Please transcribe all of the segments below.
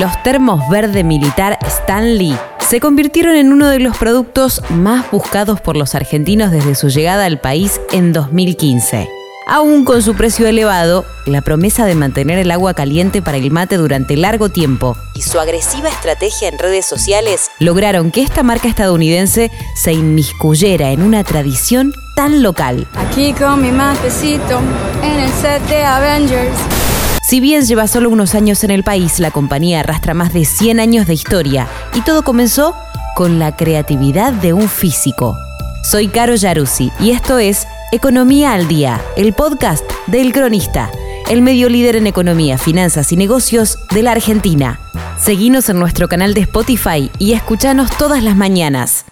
Los termos verde militar Stanley se convirtieron en uno de los productos más buscados por los argentinos desde su llegada al país en 2015. Aún con su precio elevado, la promesa de mantener el agua caliente para el mate durante largo tiempo y su agresiva estrategia en redes sociales lograron que esta marca estadounidense se inmiscuyera en una tradición tan local. Aquí con mi matecito en el set de Avengers. Si bien lleva solo unos años en el país, la compañía arrastra más de 100 años de historia y todo comenzó con la creatividad de un físico. Soy Caro Yaruzzi y esto es Economía al Día, el podcast del Cronista, el medio líder en economía, finanzas y negocios de la Argentina. Seguinos en nuestro canal de Spotify y escuchanos todas las mañanas.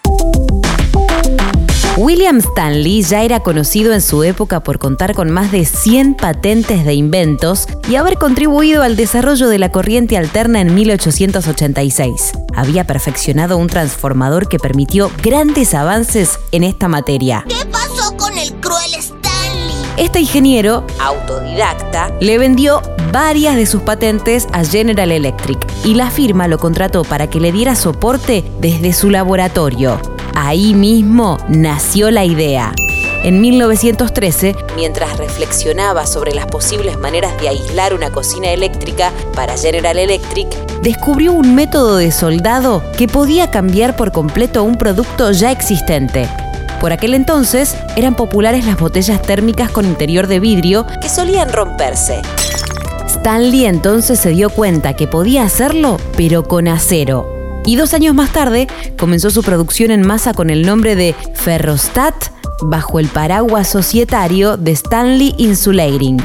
William Stanley ya era conocido en su época por contar con más de 100 patentes de inventos y haber contribuido al desarrollo de la corriente alterna en 1886. Había perfeccionado un transformador que permitió grandes avances en esta materia. ¿Qué pasó con el cruel Stanley? Este ingeniero, autodidacta, le vendió varias de sus patentes a General Electric y la firma lo contrató para que le diera soporte desde su laboratorio. Ahí mismo nació la idea. En 1913, mientras reflexionaba sobre las posibles maneras de aislar una cocina eléctrica para General Electric, descubrió un método de soldado que podía cambiar por completo un producto ya existente. Por aquel entonces eran populares las botellas térmicas con interior de vidrio que solían romperse. Stanley entonces se dio cuenta que podía hacerlo, pero con acero. Y dos años más tarde comenzó su producción en masa con el nombre de Ferrostat bajo el paraguas societario de Stanley Insulating.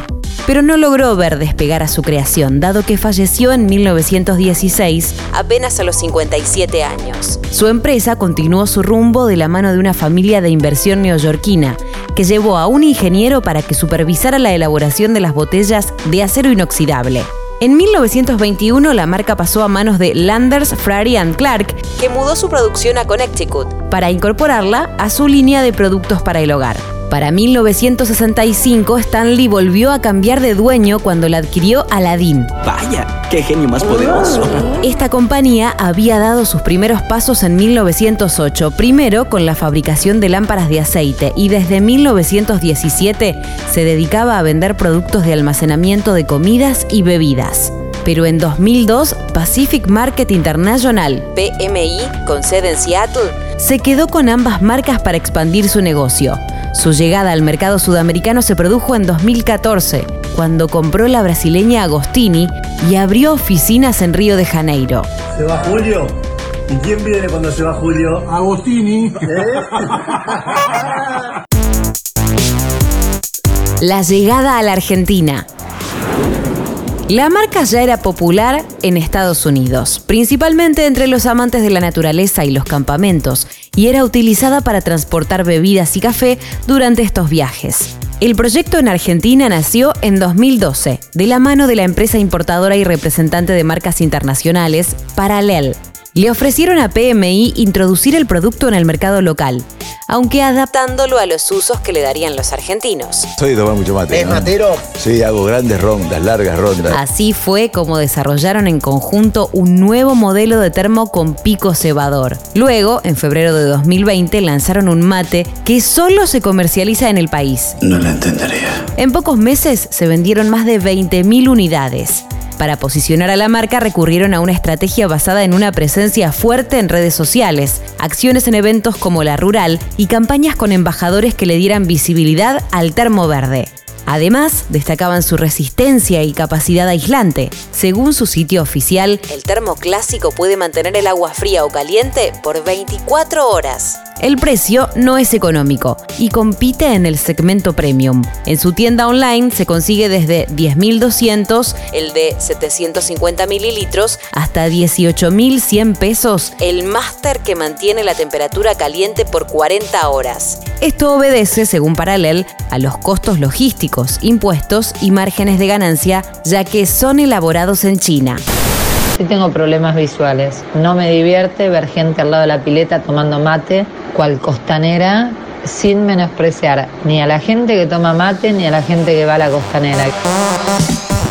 Pero no logró ver despegar a su creación, dado que falleció en 1916, apenas a los 57 años. Su empresa continuó su rumbo de la mano de una familia de inversión neoyorquina, que llevó a un ingeniero para que supervisara la elaboración de las botellas de acero inoxidable. En 1921 la marca pasó a manos de Landers, Frary Clark, que mudó su producción a Connecticut para incorporarla a su línea de productos para el hogar. Para 1965, Stanley volvió a cambiar de dueño cuando la adquirió Aladdin. Vaya, qué genio más poderoso. Esta compañía había dado sus primeros pasos en 1908, primero con la fabricación de lámparas de aceite y desde 1917 se dedicaba a vender productos de almacenamiento de comidas y bebidas. Pero en 2002, Pacific Market International, PMI, con sede en Seattle, se quedó con ambas marcas para expandir su negocio. Su llegada al mercado sudamericano se produjo en 2014, cuando compró la brasileña Agostini y abrió oficinas en Río de Janeiro. ¿Se va Julio? ¿Y quién viene cuando se va Julio? Agostini. ¿Eh? La llegada a la Argentina. La marca ya era popular en Estados Unidos, principalmente entre los amantes de la naturaleza y los campamentos, y era utilizada para transportar bebidas y café durante estos viajes. El proyecto en Argentina nació en 2012, de la mano de la empresa importadora y representante de marcas internacionales, Parallel. Le ofrecieron a PMI introducir el producto en el mercado local, aunque adaptándolo a los usos que le darían los argentinos. Soy de tomar mucho mate. ¿Es ¿no? matero? Sí, hago grandes rondas, largas rondas. Así fue como desarrollaron en conjunto un nuevo modelo de termo con pico cebador. Luego, en febrero de 2020, lanzaron un mate que solo se comercializa en el país. No la entendería. En pocos meses se vendieron más de 20.000 unidades. Para posicionar a la marca recurrieron a una estrategia basada en una presencia fuerte en redes sociales, acciones en eventos como la Rural y campañas con embajadores que le dieran visibilidad al termo verde. Además, destacaban su resistencia y capacidad aislante. Según su sitio oficial, el termo clásico puede mantener el agua fría o caliente por 24 horas. El precio no es económico y compite en el segmento premium. En su tienda online se consigue desde 10.200, el de 750 mililitros, hasta 18.100 pesos, el máster que mantiene la temperatura caliente por 40 horas. Esto obedece, según Paralel, a los costos logísticos, impuestos y márgenes de ganancia, ya que son elaborados en China. Sí tengo problemas visuales. No me divierte ver gente al lado de la pileta tomando mate, cual costanera, sin menospreciar ni a la gente que toma mate ni a la gente que va a la costanera.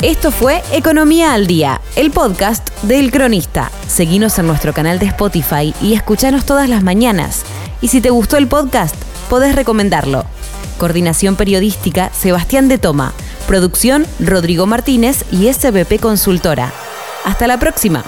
Esto fue Economía al Día, el podcast del Cronista. Seguinos en nuestro canal de Spotify y escuchanos todas las mañanas. Y si te gustó el podcast, podés recomendarlo. Coordinación Periodística Sebastián de Toma. Producción Rodrigo Martínez y SBP Consultora. Hasta la próxima.